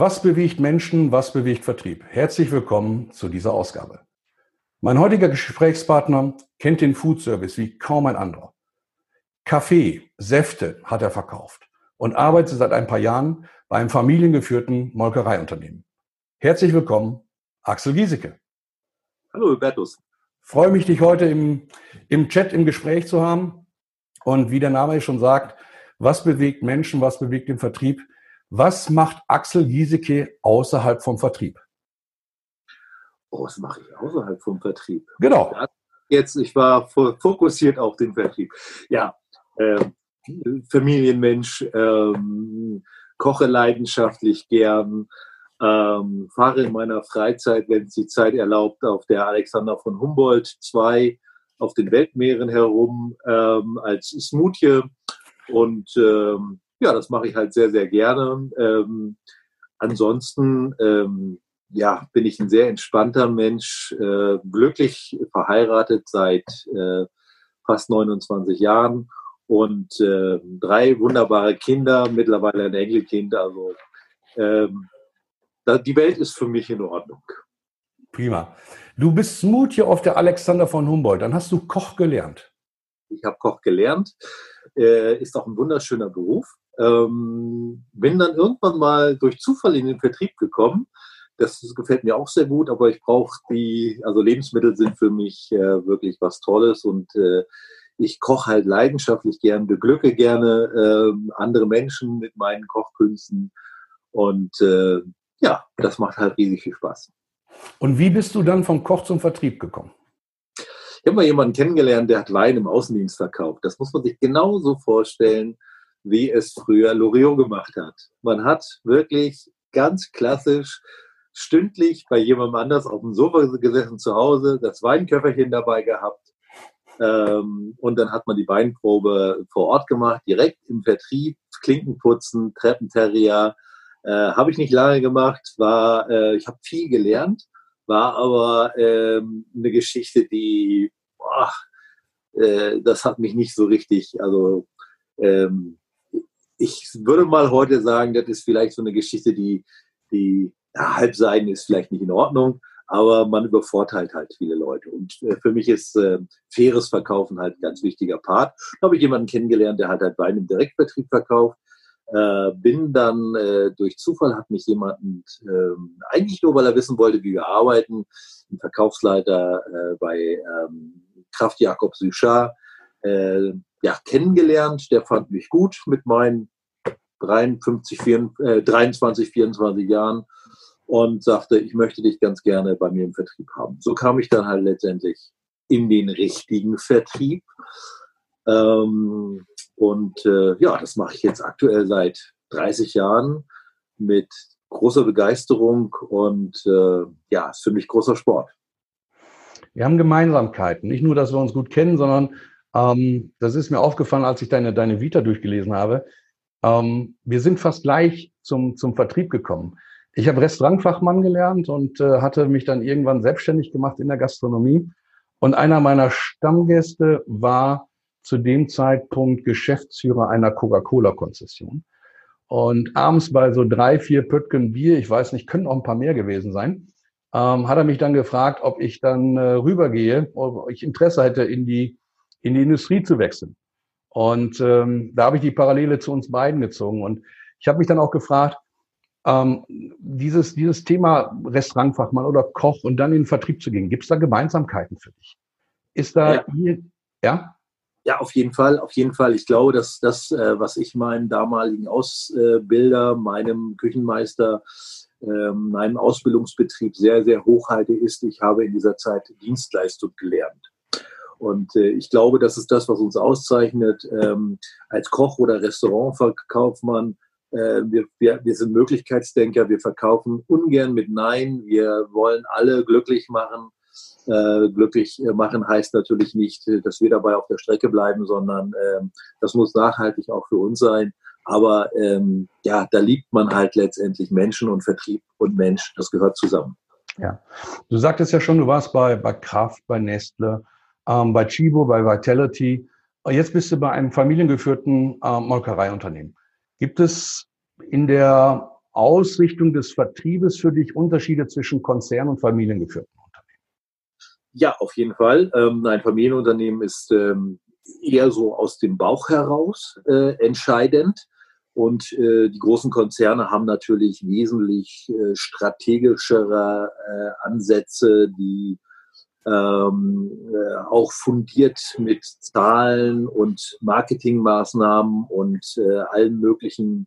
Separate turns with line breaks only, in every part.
Was bewegt Menschen, was bewegt Vertrieb? Herzlich willkommen zu dieser Ausgabe. Mein heutiger Gesprächspartner kennt den Food Service wie kaum ein anderer. Kaffee, Säfte hat er verkauft und arbeitet seit ein paar Jahren bei einem familiengeführten Molkereiunternehmen. Herzlich willkommen, Axel Giesecke.
Hallo, Hubertus.
Freue mich, dich heute im, im Chat im Gespräch zu haben. Und wie der Name schon sagt, was bewegt Menschen, was bewegt den Vertrieb? Was macht Axel Giesecke außerhalb vom Vertrieb?
Oh, was mache ich außerhalb vom Vertrieb?
Genau.
Jetzt, ich war fokussiert auf den Vertrieb. Ja, äh, Familienmensch, ähm, koche leidenschaftlich gern, ähm, fahre in meiner Freizeit, wenn es die Zeit erlaubt, auf der Alexander von Humboldt 2 auf den Weltmeeren herum ähm, als Smoothie. Und ähm, ja, das mache ich halt sehr, sehr gerne. Ähm, ansonsten ähm, ja, bin ich ein sehr entspannter Mensch, äh, glücklich verheiratet seit äh, fast 29 Jahren und äh, drei wunderbare Kinder, mittlerweile ein Enkelkind. Also ähm, die Welt ist für mich in Ordnung.
Prima. Du bist Smoothie auf der Alexander von Humboldt. Dann hast du Koch gelernt.
Ich habe Koch gelernt. Äh, ist auch ein wunderschöner Beruf. Ähm, bin dann irgendwann mal durch Zufall in den Vertrieb gekommen. Das gefällt mir auch sehr gut, aber ich brauche die, also Lebensmittel sind für mich äh, wirklich was Tolles und äh, ich koche halt leidenschaftlich gern, beglücke gerne äh, andere Menschen mit meinen Kochkünsten und äh, ja, das macht halt riesig viel Spaß.
Und wie bist du dann vom Koch zum Vertrieb gekommen?
Ich habe mal jemanden kennengelernt, der hat Wein im Außendienst verkauft. Das muss man sich genauso vorstellen, wie es früher Loriot gemacht hat. Man hat wirklich ganz klassisch stündlich bei jemandem anders auf dem Sofa gesessen zu Hause, das Weinköfferchen dabei gehabt ähm, und dann hat man die Weinprobe vor Ort gemacht, direkt im Vertrieb, Klinkenputzen, Treppenterrier, äh, habe ich nicht lange gemacht, war, äh, ich habe viel gelernt, war aber ähm, eine Geschichte, die, boah, äh, das hat mich nicht so richtig, also ähm, ich würde mal heute sagen, das ist vielleicht so eine Geschichte, die, die ja, Halbseiten ist vielleicht nicht in Ordnung, aber man übervorteilt halt viele Leute. Und äh, für mich ist äh, faires Verkaufen halt ein ganz wichtiger Part. Da habe ich jemanden kennengelernt, der hat halt Wein im Direktvertrieb verkauft äh, bin dann äh, durch Zufall hat mich jemand äh, eigentlich nur, weil er wissen wollte, wie wir arbeiten, ein Verkaufsleiter äh, bei ähm, Kraft Jakob Suchard, äh, ja, kennengelernt. Der fand mich gut mit meinen 53, 24, äh, 23, 24 Jahren und sagte, ich möchte dich ganz gerne bei mir im Vertrieb haben. So kam ich dann halt letztendlich in den richtigen Vertrieb. Ähm, und äh, ja, das mache ich jetzt aktuell seit 30 Jahren mit großer Begeisterung und äh, ja, ist für mich großer Sport.
Wir haben Gemeinsamkeiten. Nicht nur, dass wir uns gut kennen, sondern ähm, das ist mir aufgefallen, als ich deine, deine Vita durchgelesen habe. Ähm, wir sind fast gleich zum, zum Vertrieb gekommen. Ich habe Restaurantfachmann gelernt und äh, hatte mich dann irgendwann selbstständig gemacht in der Gastronomie. Und einer meiner Stammgäste war zu dem Zeitpunkt Geschäftsführer einer Coca-Cola-Konzession. Und abends bei so drei, vier Pöttgen Bier, ich weiß nicht, können auch ein paar mehr gewesen sein, ähm, hat er mich dann gefragt, ob ich dann äh, rübergehe, ob ich Interesse hätte, in die, in die Industrie zu wechseln. Und ähm, da habe ich die Parallele zu uns beiden gezogen. Und ich habe mich dann auch gefragt, ähm, dieses, dieses Thema Restaurantfachmann oder Koch und dann in den Vertrieb zu gehen, gibt es da Gemeinsamkeiten für dich? Ist da ja. hier, ja?
Ja, auf jeden Fall, auf jeden Fall. Ich glaube, dass das, äh, was ich meinem damaligen Ausbilder, meinem Küchenmeister, ähm, meinem Ausbildungsbetrieb sehr, sehr hoch halte, ist, ich habe in dieser Zeit Dienstleistung gelernt. Und äh, ich glaube, das ist das, was uns auszeichnet. Ähm, als Koch oder Restaurantverkaufmann, äh, wir, wir, wir sind Möglichkeitsdenker, wir verkaufen ungern mit Nein, wir wollen alle glücklich machen äh, glücklich machen heißt natürlich nicht, dass wir dabei auf der Strecke bleiben, sondern ähm, das muss nachhaltig auch für uns sein. Aber ähm, ja, da liebt man halt letztendlich Menschen und Vertrieb und Mensch. Das gehört zusammen.
Ja, du sagtest ja schon, du warst bei, bei Kraft, bei Nestle, ähm, bei Chibo, bei Vitality. Jetzt bist du bei einem familiengeführten äh, Molkereiunternehmen. Gibt es in der Ausrichtung des Vertriebes für dich Unterschiede zwischen Konzern und familiengeführten Unternehmen?
Ja, auf jeden Fall. Ähm, ein Familienunternehmen ist ähm, eher so aus dem Bauch heraus äh, entscheidend. Und äh, die großen Konzerne haben natürlich wesentlich äh, strategischere äh, Ansätze, die ähm, äh, auch fundiert mit Zahlen und Marketingmaßnahmen und äh, allen möglichen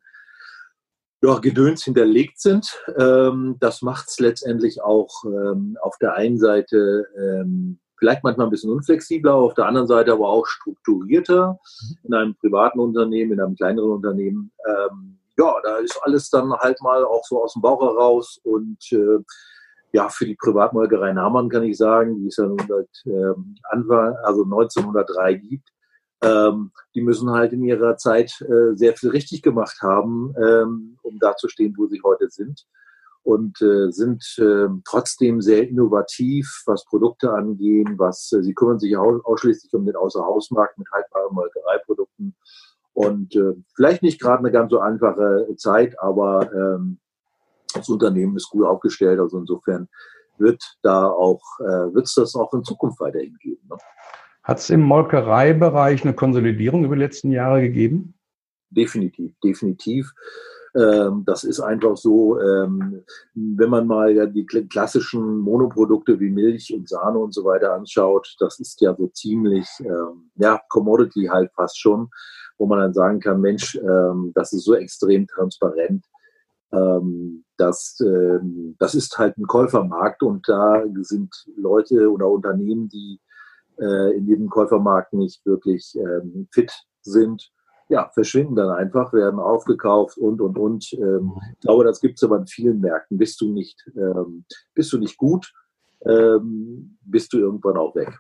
ja, Gedöns hinterlegt sind. Ähm, das macht es letztendlich auch ähm, auf der einen Seite ähm, vielleicht manchmal ein bisschen unflexibler, auf der anderen Seite aber auch strukturierter in einem privaten Unternehmen, in einem kleineren Unternehmen. Ähm, ja, da ist alles dann halt mal auch so aus dem Bauch heraus und äh, ja, für die Privatmolkerei Nahmann kann ich sagen, die es ja nun seit ähm, Anfang, also 1903 gibt, ähm, die müssen halt in ihrer Zeit äh, sehr viel richtig gemacht haben, ähm, um da zu stehen, wo sie heute sind. Und äh, sind äh, trotzdem sehr innovativ, was Produkte angehen, was äh, sie kümmern sich au ausschließlich um den Außerhausmarkt mit haltbaren Molkereiprodukten. Und äh, vielleicht nicht gerade eine ganz so einfache Zeit, aber ähm, das Unternehmen ist gut aufgestellt. Also insofern wird da auch, äh, wird es das auch in Zukunft weiterhin geben. Ne?
Hat es im Molkereibereich eine Konsolidierung über die letzten Jahre gegeben?
Definitiv, definitiv. Ähm, das ist einfach so, ähm, wenn man mal ja die klassischen Monoprodukte wie Milch und Sahne und so weiter anschaut, das ist ja so ziemlich, ähm, ja, Commodity halt fast schon, wo man dann sagen kann, Mensch, ähm, das ist so extrem transparent. Ähm, das, ähm, das ist halt ein Käufermarkt und da sind Leute oder Unternehmen, die äh, in diesem Käufermarkt nicht wirklich ähm, fit sind, ja, verschwinden dann einfach, werden aufgekauft und, und, und. Ähm, ich glaube, das gibt es aber in vielen Märkten. Bist du nicht, ähm, bist du nicht gut, ähm, bist du irgendwann auch weg.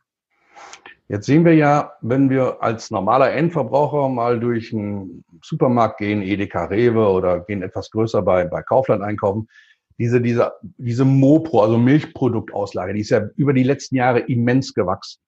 Jetzt sehen wir ja, wenn wir als normaler Endverbraucher mal durch einen Supermarkt gehen, Edeka, Rewe oder gehen etwas größer bei, bei Kaufland einkaufen, diese, diese, diese Mopro, also Milchproduktauslage, die ist ja über die letzten Jahre immens gewachsen,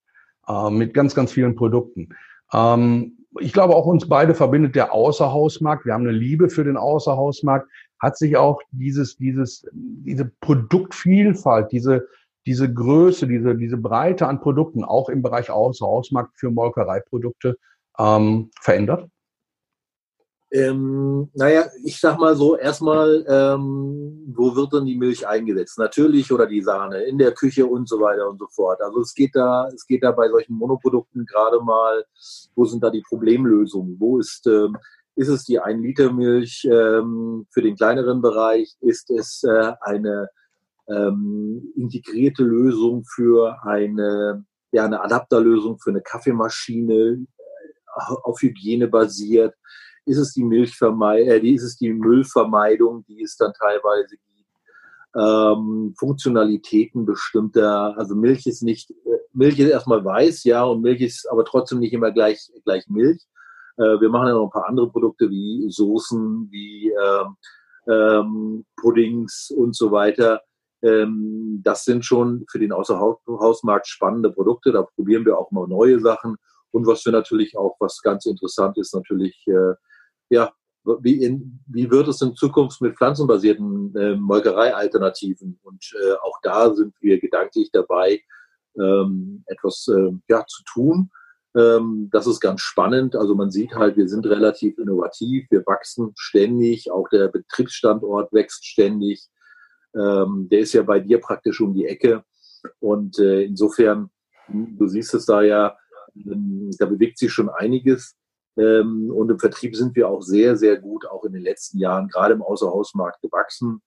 äh, mit ganz, ganz vielen Produkten. Ähm, ich glaube, auch uns beide verbindet der Außerhausmarkt. Wir haben eine Liebe für den Außerhausmarkt. Hat sich auch dieses, dieses, diese Produktvielfalt, diese, diese Größe, diese, diese Breite an Produkten auch im Bereich Außerhausmarkt für Molkereiprodukte ähm, verändert?
Ähm, naja, ich sag mal so, erstmal, ähm, wo wird denn die Milch eingesetzt? Natürlich oder die Sahne, in der Küche und so weiter und so fort. Also es geht da, es geht da bei solchen Monoprodukten gerade mal, wo sind da die Problemlösungen? Wo ist, ähm, ist es die 1 Liter Milch ähm, für den kleineren Bereich? Ist es äh, eine ähm, integrierte Lösung für eine, ja, eine Adapterlösung für eine Kaffeemaschine äh, auf Hygiene basiert? Ist es die Milchvermeidung, äh, ist es die Müllvermeidung, die es dann teilweise gibt? Ähm, Funktionalitäten bestimmter, also Milch ist nicht, Milch ist erstmal weiß, ja, und Milch ist aber trotzdem nicht immer gleich, gleich Milch. Äh, wir machen ja noch ein paar andere Produkte wie Soßen, wie ähm, ähm, Puddings und so weiter, ähm, das sind schon für den Außerhausmarkt spannende Produkte. Da probieren wir auch mal neue Sachen. Und was wir natürlich auch, was ganz interessant ist, natürlich, äh, ja, wie, in, wie wird es in Zukunft mit pflanzenbasierten äh, Molkerei-Alternativen? Und äh, auch da sind wir gedanklich dabei, ähm, etwas äh, ja, zu tun. Ähm, das ist ganz spannend. Also man sieht halt, wir sind relativ innovativ, wir wachsen ständig, auch der Betriebsstandort wächst ständig. Ähm, der ist ja bei dir praktisch um die Ecke. Und äh, insofern, du siehst es da ja, ähm, da bewegt sich schon einiges. Ähm, und im Vertrieb sind wir auch sehr, sehr gut, auch in den letzten Jahren, gerade im Außerhausmarkt gewachsen.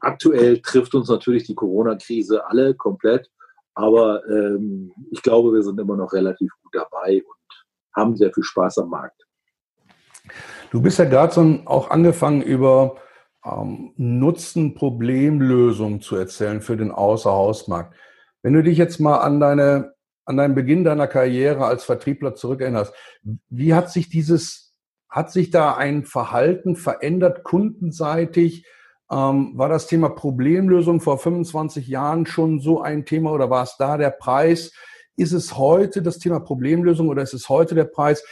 Aktuell trifft uns natürlich die Corona-Krise alle komplett. Aber ähm, ich glaube, wir sind immer noch relativ gut dabei und haben sehr viel Spaß am Markt.
Du bist ja gerade so auch angefangen über ähm, Nutzen-Problemlösung zu erzählen für den Außerhausmarkt. Wenn du dich jetzt mal an deine, an deinen Beginn deiner Karriere als Vertriebler zurückerinnerst, wie hat sich dieses, hat sich da ein Verhalten verändert, kundenseitig? Ähm, war das Thema Problemlösung vor 25 Jahren schon so ein Thema oder war es da der Preis? Ist es heute das Thema Problemlösung oder ist es heute der Preis?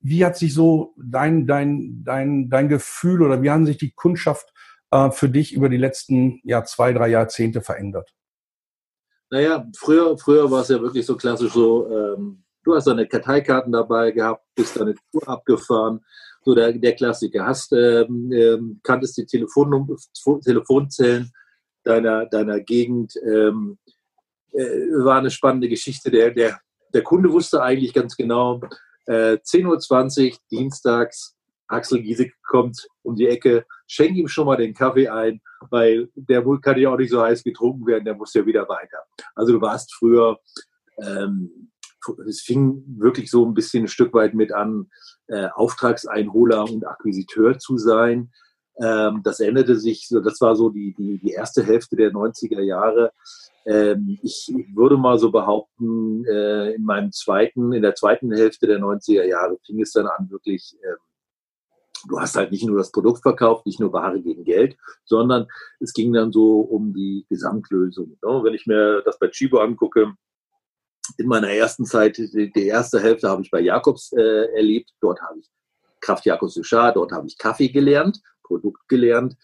Wie hat sich so dein, dein, dein, dein Gefühl oder wie haben sich die Kundschaft äh, für dich über die letzten ja, zwei, drei Jahrzehnte verändert?
Naja, früher, früher war es ja wirklich so klassisch so, ähm, du hast deine Karteikarten dabei gehabt, bist deine Tour abgefahren, so der, der Klassiker. Hast, ähm, ähm, kanntest die Telefonnummer, Telefonzellen deiner, deiner Gegend, ähm, äh, war eine spannende Geschichte. Der, der, der Kunde wusste eigentlich ganz genau, äh, 10.20 Uhr dienstags, Axel Giesig kommt um die Ecke, schenk ihm schon mal den Kaffee ein, weil der kann ja auch nicht so heiß getrunken werden, der muss ja wieder weiter. Also du warst früher, ähm, es fing wirklich so ein bisschen ein Stück weit mit an, äh, Auftragseinholer und Akquisiteur zu sein. Ähm, das änderte sich, das war so die, die, die erste Hälfte der 90er Jahre. Ähm, ich würde mal so behaupten, äh, in meinem zweiten, in der zweiten Hälfte der 90er Jahre fing es dann an, wirklich ähm, du hast halt nicht nur das Produkt verkauft, nicht nur Ware gegen Geld, sondern es ging dann so um die Gesamtlösung. Ne? Wenn ich mir das bei Chibo angucke, in meiner ersten Zeit, die, erste Hälfte habe ich bei Jakobs äh, erlebt. Dort habe ich Kraft Jakobs Suchard, dort habe ich Kaffee gelernt, Produkt gelernt.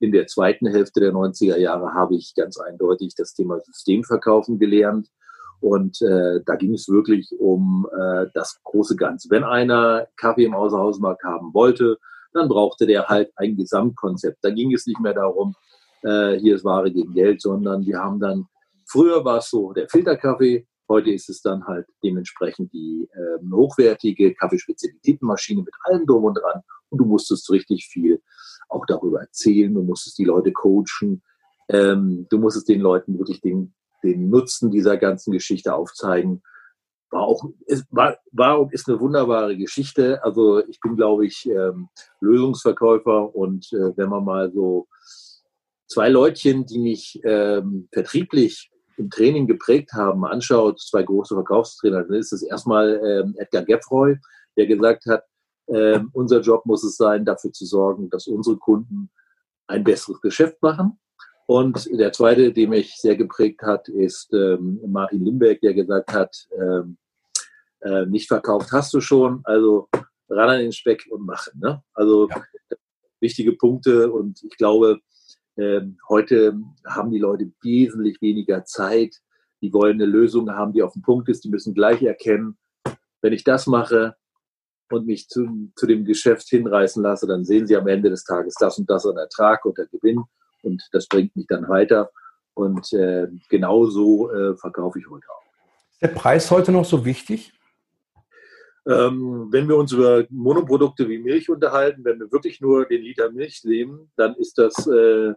In der zweiten Hälfte der 90er Jahre habe ich ganz eindeutig das Thema Systemverkaufen gelernt. Und äh, da ging es wirklich um äh, das große Ganze. Wenn einer Kaffee im Außerhausmarkt haben wollte, dann brauchte der halt ein Gesamtkonzept. Da ging es nicht mehr darum, äh, hier ist Ware gegen Geld, sondern wir haben dann, früher war es so der Filterkaffee, heute ist es dann halt dementsprechend die äh, hochwertige Kaffeespezialitätenmaschine mit allem drum und dran. Und du musstest richtig viel auch darüber erzählen, du musstest die Leute coachen, ähm, du musstest den Leuten wirklich den den Nutzen dieser ganzen Geschichte aufzeigen. War auch, ist, war, war und ist eine wunderbare Geschichte. Also ich bin, glaube ich, ähm, Lösungsverkäufer und äh, wenn man mal so zwei Leutchen, die mich ähm, vertrieblich im Training geprägt haben, anschaut, zwei große Verkaufstrainer, dann ist es erstmal ähm, Edgar Geffroy, der gesagt hat, ähm, unser Job muss es sein, dafür zu sorgen, dass unsere Kunden ein besseres Geschäft machen. Und der zweite, der mich sehr geprägt hat, ist ähm, Martin Limbeck, der gesagt hat, ähm, äh, nicht verkauft hast du schon, also ran an den Speck und machen. Ne? Also ja. wichtige Punkte und ich glaube, äh, heute haben die Leute wesentlich weniger Zeit. Die wollen eine Lösung haben, die auf dem Punkt ist. Die müssen gleich erkennen, wenn ich das mache und mich zu, zu dem Geschäft hinreißen lasse, dann sehen sie am Ende des Tages das und das an Ertrag und der Gewinn und das bringt mich dann weiter. Und äh, genau so äh, verkaufe ich heute auch.
Ist der Preis heute noch so wichtig?
Ähm, wenn wir uns über Monoprodukte wie Milch unterhalten, wenn wir wirklich nur den Liter Milch nehmen, dann ist das, äh,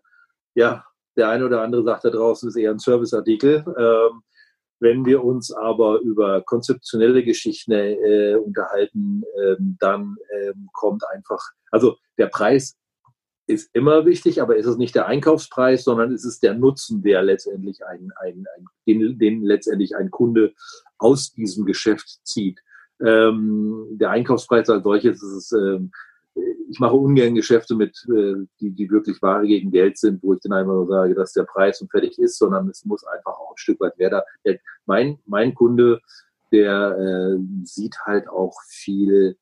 ja, der eine oder andere sagt da draußen, ist eher ein Serviceartikel. Ähm, wenn wir uns aber über konzeptionelle Geschichten äh, unterhalten, ähm, dann ähm, kommt einfach, also der Preis ist immer wichtig, aber ist es nicht der Einkaufspreis, sondern ist es der Nutzen, der letztendlich ein, ein, ein den, den, letztendlich ein Kunde aus diesem Geschäft zieht. Ähm, der Einkaufspreis als solches ist es, ähm, ich mache ungern Geschäfte mit, äh, die, die wirklich Ware gegen Geld sind, wo ich dann einmal sage, dass der Preis und fertig ist, sondern es muss einfach auch ein Stück weit wer da. Der, mein, mein Kunde, der äh, sieht halt auch viel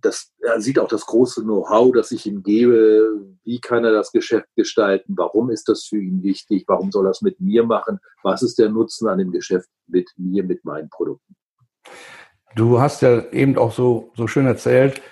das, er sieht auch das große Know-how, das ich ihm gebe. Wie kann er das Geschäft gestalten? Warum ist das für ihn wichtig? Warum soll er es mit mir machen? Was ist der Nutzen an dem Geschäft mit mir, mit meinen Produkten?
Du hast ja eben auch so, so schön erzählt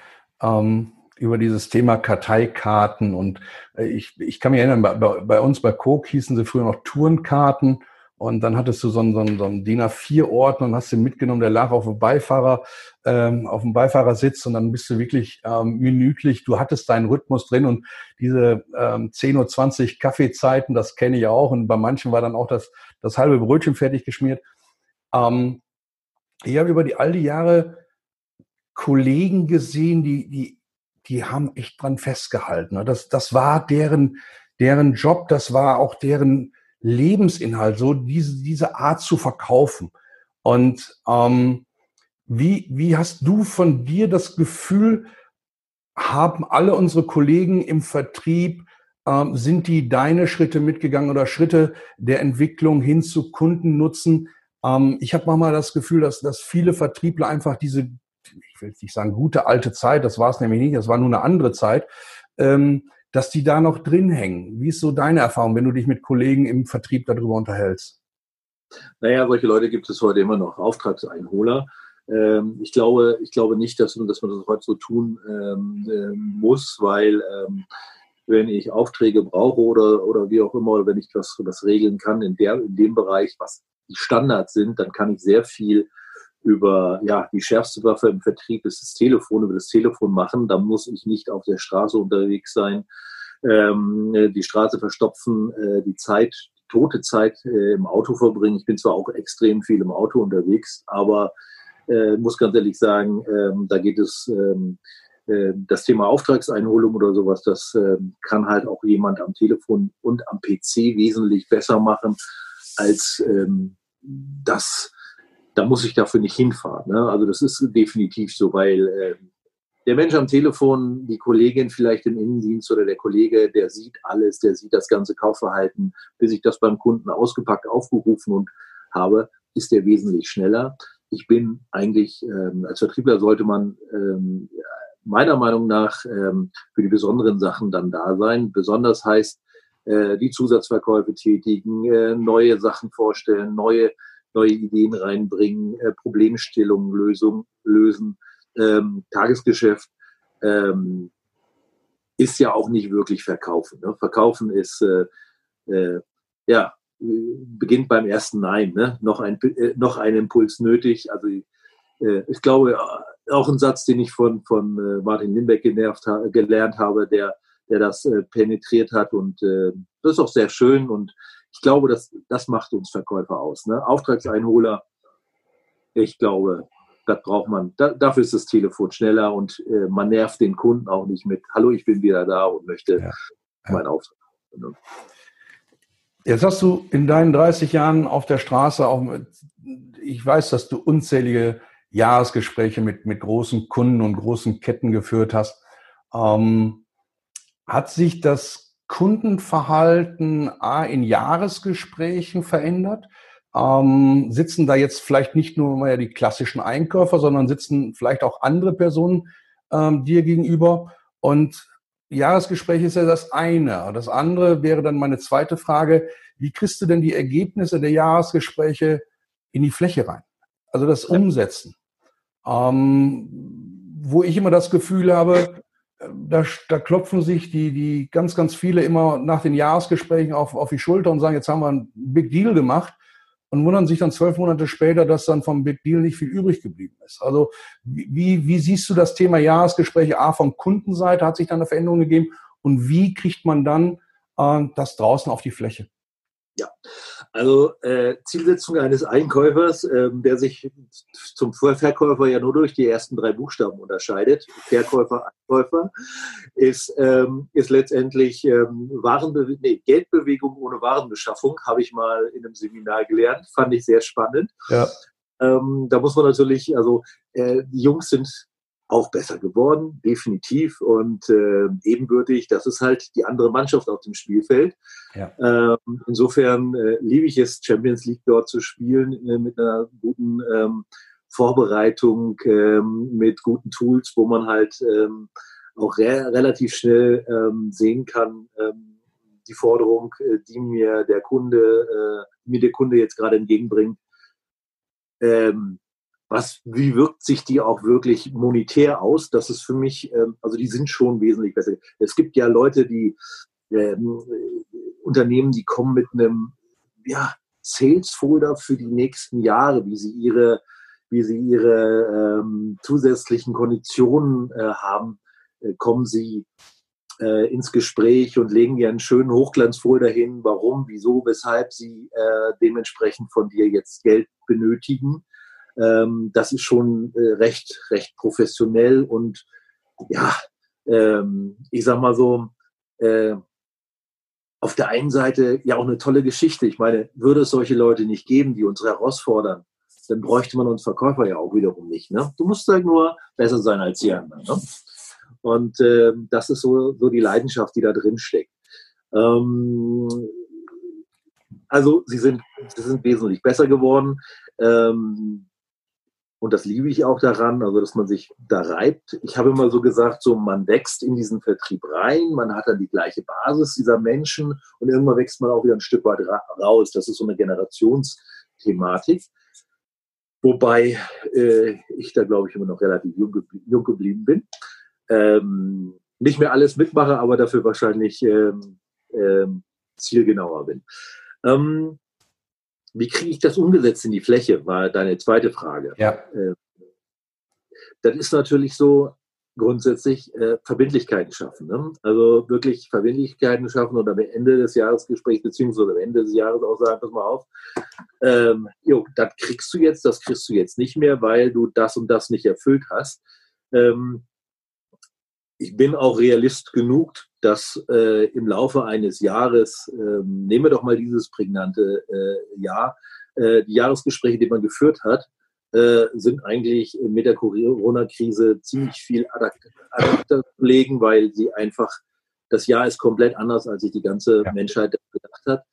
ähm, über dieses Thema Karteikarten. Und äh, ich, ich kann mich erinnern, bei, bei uns bei Coke hießen sie früher noch Tourenkarten. Und dann hattest du so einen, so einen, so einen DIN A4-Ordner und hast den mitgenommen, der lag auf dem Beifahrer, ähm, auf dem Beifahrersitz und dann bist du wirklich ähm, minütlich, du hattest deinen Rhythmus drin und diese ähm, 10.20 Uhr Kaffeezeiten, das kenne ich auch und bei manchen war dann auch das, das halbe Brötchen fertig geschmiert. Ähm, ich habe über die all die Jahre Kollegen gesehen, die, die, die haben echt dran festgehalten. Ne? Das, das war deren, deren Job, das war auch deren, Lebensinhalt, so diese, diese Art zu verkaufen. Und ähm, wie, wie hast du von dir das Gefühl, haben alle unsere Kollegen im Vertrieb, ähm, sind die deine Schritte mitgegangen oder Schritte der Entwicklung hin zu Kundennutzen? Ähm, ich habe manchmal das Gefühl, dass, dass viele Vertriebler einfach diese, ich will nicht sagen gute alte Zeit, das war es nämlich nicht, das war nur eine andere Zeit, ähm, dass die da noch drin hängen. Wie ist so deine Erfahrung, wenn du dich mit Kollegen im Vertrieb darüber unterhältst?
Naja, solche Leute gibt es heute immer noch, Auftragseinholer. Ähm, ich, glaube, ich glaube nicht, dass, dass man das heute so tun ähm, äh, muss, weil ähm, wenn ich Aufträge brauche oder, oder wie auch immer, wenn ich was, was regeln kann in, der, in dem Bereich, was die Standards sind, dann kann ich sehr viel über ja, die schärfste Waffe im Vertrieb ist das Telefon, über das Telefon machen. Da muss ich nicht auf der Straße unterwegs sein, ähm, die Straße verstopfen, äh, die Zeit, die tote Zeit äh, im Auto verbringen. Ich bin zwar auch extrem viel im Auto unterwegs, aber äh, muss ganz ehrlich sagen, ähm, da geht es ähm, äh, das Thema Auftragseinholung oder sowas, das äh, kann halt auch jemand am Telefon und am PC wesentlich besser machen als ähm, das. Da muss ich dafür nicht hinfahren. Ne? Also das ist definitiv so, weil äh, der Mensch am Telefon, die Kollegin vielleicht im Innendienst oder der Kollege, der sieht alles, der sieht das ganze Kaufverhalten, bis ich das beim Kunden ausgepackt, aufgerufen und habe, ist der wesentlich schneller. Ich bin eigentlich, ähm, als Vertriebler sollte man ähm, meiner Meinung nach ähm, für die besonderen Sachen dann da sein. Besonders heißt, die Zusatzverkäufe tätigen, äh, neue Sachen vorstellen, neue, neue Ideen reinbringen, äh, Problemstellungen Lösung, lösen, ähm, Tagesgeschäft ähm, ist ja auch nicht wirklich verkaufen. Ne? Verkaufen ist äh, äh, ja beginnt beim ersten Nein. Ne? Noch, ein, äh, noch ein Impuls nötig. Also äh, ich glaube, auch ein Satz, den ich von, von äh, Martin Limbeck genervt, gelernt habe, der, der das äh, penetriert hat. Und äh, das ist auch sehr schön. Und ich glaube, das, das macht uns Verkäufer aus. Ne? Auftragseinholer, ich glaube, das braucht man. Da, dafür ist das Telefon schneller und äh, man nervt den Kunden auch nicht mit, hallo, ich bin wieder da und möchte ja. Ja. meinen Auftrag. Ne?
Jetzt hast du in deinen 30 Jahren auf der Straße auch, mit, ich weiß, dass du unzählige Jahresgespräche mit, mit großen Kunden und großen Ketten geführt hast. Ähm, hat sich das Kundenverhalten A, in Jahresgesprächen verändert? Ähm, sitzen da jetzt vielleicht nicht nur mehr die klassischen Einkäufer, sondern sitzen vielleicht auch andere Personen ähm, dir gegenüber? Und Jahresgespräch ist ja das eine. Das andere wäre dann meine zweite Frage. Wie kriegst du denn die Ergebnisse der Jahresgespräche in die Fläche rein? Also das Umsetzen ähm, wo ich immer das Gefühl habe, da, da klopfen sich die, die ganz, ganz viele immer nach den Jahresgesprächen auf, auf die Schulter und sagen, jetzt haben wir einen Big Deal gemacht und wundern sich dann zwölf Monate später, dass dann vom Big Deal nicht viel übrig geblieben ist. Also wie, wie siehst du das Thema Jahresgespräche A von Kundenseite? Hat sich da eine Veränderung gegeben? Und wie kriegt man dann äh, das draußen auf die Fläche?
Ja, also äh, Zielsetzung eines Einkäufers, ähm, der sich zum Verkäufer ja nur durch die ersten drei Buchstaben unterscheidet, Verkäufer, Einkäufer, ist, ähm, ist letztendlich ähm, Warenbe nee, Geldbewegung ohne Warenbeschaffung, habe ich mal in einem Seminar gelernt, fand ich sehr spannend. Ja. Ähm, da muss man natürlich, also äh, die Jungs sind auch besser geworden, definitiv und äh, ebenbürtig. Das ist halt die andere Mannschaft auf dem Spielfeld. Ja. Ähm, insofern äh, liebe ich es, Champions League dort zu spielen äh, mit einer guten ähm, Vorbereitung, ähm, mit guten Tools, wo man halt ähm, auch re relativ schnell ähm, sehen kann, ähm, die Forderung, äh, die mir der Kunde, äh, mir der Kunde jetzt gerade entgegenbringt. Ähm, was, wie wirkt sich die auch wirklich monetär aus? Das ist für mich, ähm, also die sind schon wesentlich besser. Es gibt ja Leute, die ähm, Unternehmen, die kommen mit einem ja, Sales Folder für die nächsten Jahre, wie sie ihre, wie sie ihre ähm, zusätzlichen Konditionen äh, haben, äh, kommen sie äh, ins Gespräch und legen dir einen schönen Hochglanzfolder hin, warum, wieso, weshalb sie äh, dementsprechend von dir jetzt Geld benötigen. Ähm, das ist schon äh, recht, recht professionell und ja, ähm, ich sag mal so, äh, auf der einen Seite ja auch eine tolle Geschichte. Ich meine, würde es solche Leute nicht geben, die uns herausfordern, dann bräuchte man uns Verkäufer ja auch wiederum nicht. Ne? Du musst halt nur besser sein als die anderen. Ne? Und äh, das ist so, so die Leidenschaft, die da drin steckt. Ähm, also sie sind, sie sind wesentlich besser geworden. Ähm, und das liebe ich auch daran, also dass man sich da reibt. Ich habe immer so gesagt, so man wächst in diesen Vertrieb rein, man hat dann die gleiche Basis dieser Menschen und irgendwann wächst man auch wieder ein Stück weit ra raus. Das ist so eine Generationsthematik. Wobei äh, ich da, glaube ich, immer noch relativ jung, jung geblieben bin. Ähm, nicht mehr alles mitmache, aber dafür wahrscheinlich ähm, ähm, zielgenauer bin. Ähm, wie kriege ich das umgesetzt in die Fläche, war deine zweite Frage.
Ja.
Äh, das ist natürlich so grundsätzlich äh, Verbindlichkeiten schaffen. Ne? Also wirklich Verbindlichkeiten schaffen und am Ende des Jahresgesprächs, beziehungsweise am Ende des Jahres auch sagen, pass mal auf, ähm, jo, das kriegst du jetzt, das kriegst du jetzt nicht mehr, weil du das und das nicht erfüllt hast. Ähm, ich bin auch realist genug, dass äh, im Laufe eines Jahres, äh, nehmen wir doch mal dieses prägnante äh, Jahr, äh, die Jahresgespräche, die man geführt hat, äh, sind eigentlich mit der Corona-Krise ziemlich viel adapter legen, weil sie einfach, das Jahr ist komplett anders, als sich die ganze ja. Menschheit gedacht hat.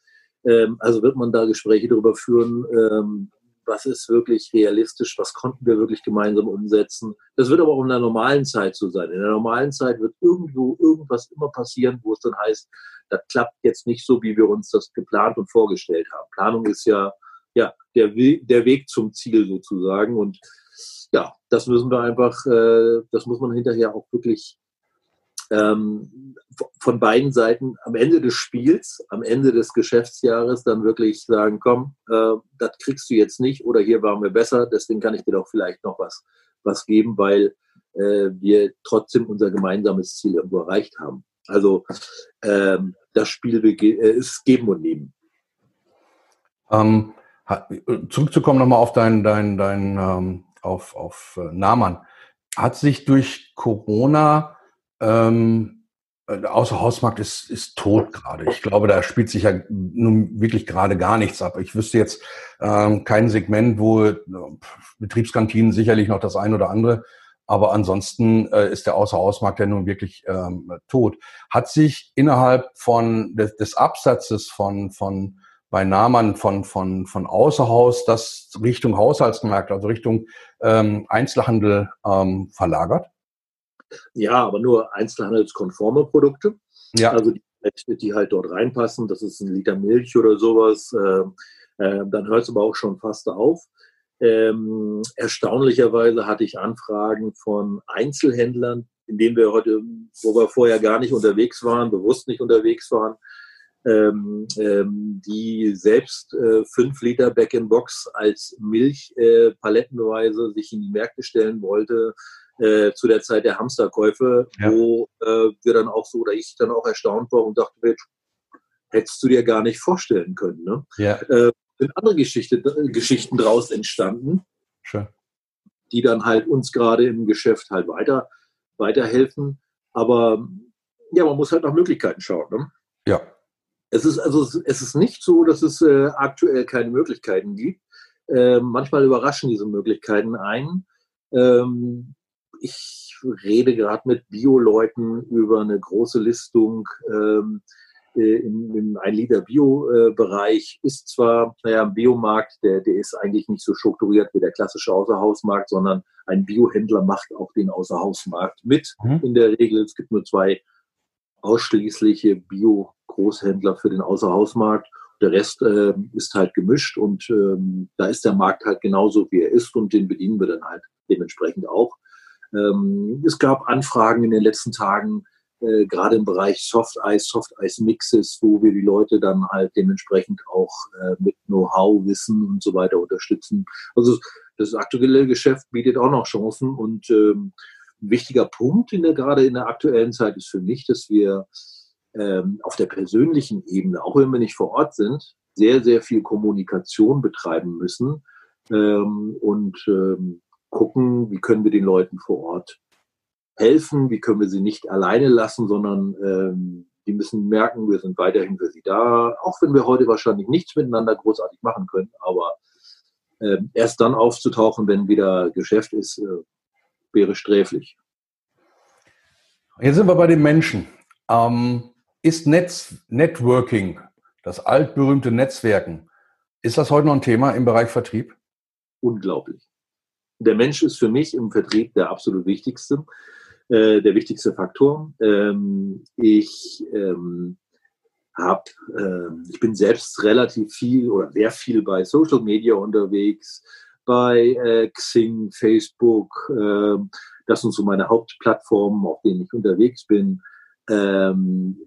Ähm, also wird man da Gespräche darüber führen, ähm, was ist wirklich realistisch, was konnten wir wirklich gemeinsam umsetzen. Das wird aber auch in der normalen Zeit so sein. In der normalen Zeit wird irgendwo irgendwas immer passieren, wo es dann heißt, das klappt jetzt nicht so, wie wir uns das geplant und vorgestellt haben. Planung ist ja, ja der, der Weg zum Ziel sozusagen und ja, das müssen wir einfach, äh, das muss man hinterher auch wirklich ähm, von beiden Seiten am Ende des Spiels, am Ende des Geschäftsjahres dann wirklich sagen, komm, äh, das kriegst du jetzt nicht oder hier waren wir besser, deswegen kann ich dir doch vielleicht noch was, was geben, weil äh, wir trotzdem unser gemeinsames Ziel irgendwo erreicht haben. Also ähm, das Spiel äh, ist Geben und Nehmen.
Ähm, zurückzukommen nochmal auf dein, dein, dein ähm, auf, auf äh, Naman. Hat sich durch Corona ähm, äh, der Außerhausmarkt ist, ist tot gerade. Ich glaube, da spielt sich ja nun wirklich gerade gar nichts ab. Ich wüsste jetzt ähm, kein Segment, wo äh, Betriebskantinen sicherlich noch das ein oder andere, aber ansonsten äh, ist der Außerhausmarkt ja nun wirklich ähm, tot. Hat sich innerhalb von des, des Absatzes von von bei Namen von von von Außerhaus das Richtung Haushaltsmarkt, also Richtung ähm, Einzelhandel ähm, verlagert?
Ja, aber nur einzelhandelskonforme Produkte. Ja. Also die, die halt dort reinpassen. Das ist ein Liter Milch oder sowas. Äh, äh, dann hört es aber auch schon fast auf. Ähm, erstaunlicherweise hatte ich Anfragen von Einzelhändlern, in denen wir heute, wo wir vorher gar nicht unterwegs waren, bewusst nicht unterwegs waren, ähm, ähm, die selbst äh, 5 Liter Back-in-Box als Milch äh, palettenweise sich in die Märkte stellen wollte, äh, zu der Zeit der Hamsterkäufe, ja. wo äh, wir dann auch so oder ich dann auch erstaunt war und dachte, Mensch, hättest du dir gar nicht vorstellen können. Ne?
Ja.
Äh, sind andere Geschichte, Geschichten draus entstanden,
Schön.
die dann halt uns gerade im Geschäft halt weiter, weiterhelfen. Aber ja, man muss halt nach Möglichkeiten schauen. Ne?
Ja.
Es ist also es ist nicht so, dass es äh, aktuell keine Möglichkeiten gibt. Äh, manchmal überraschen diese Möglichkeiten einen. Ähm, ich rede gerade mit Bio-Leuten über eine große Listung ähm, äh, im, im 1 Liter Bio-Bereich. Ist zwar, naja, ein Biomarkt, der, der ist eigentlich nicht so strukturiert wie der klassische Außerhausmarkt, sondern ein Biohändler macht auch den Außerhausmarkt mit. Mhm. In der Regel, es gibt nur zwei ausschließliche Bio-Großhändler für den Außerhausmarkt. Der Rest äh, ist halt gemischt und ähm, da ist der Markt halt genauso, wie er ist und den bedienen wir dann halt dementsprechend auch. Ähm, es gab Anfragen in den letzten Tagen, äh, gerade im Bereich Soft Ice, Soft Ice Mixes, wo wir die Leute dann halt dementsprechend auch äh, mit Know-how, Wissen und so weiter unterstützen. Also das aktuelle Geschäft bietet auch noch Chancen und ähm, ein wichtiger Punkt in der, gerade in der aktuellen Zeit ist für mich, dass wir ähm, auf der persönlichen Ebene, auch wenn wir nicht vor Ort sind, sehr, sehr viel Kommunikation betreiben müssen ähm, und ähm, gucken, wie können wir den Leuten vor Ort helfen, wie können wir sie nicht alleine lassen, sondern ähm, die müssen merken, wir sind weiterhin für sie da, auch wenn wir heute wahrscheinlich nichts miteinander großartig machen können, aber äh, erst dann aufzutauchen, wenn wieder Geschäft ist, äh, wäre sträflich.
Jetzt sind wir bei den Menschen. Ähm, ist Netz, Networking, das altberühmte Netzwerken, ist das heute noch ein Thema im Bereich Vertrieb?
Unglaublich der Mensch ist für mich im Vertrieb der absolut wichtigste, äh, der wichtigste Faktor. Ähm, ich ähm, hab, äh, ich bin selbst relativ viel oder sehr viel bei Social Media unterwegs, bei äh, Xing, Facebook. Äh, das sind so meine Hauptplattformen, auf denen ich unterwegs bin. Ähm,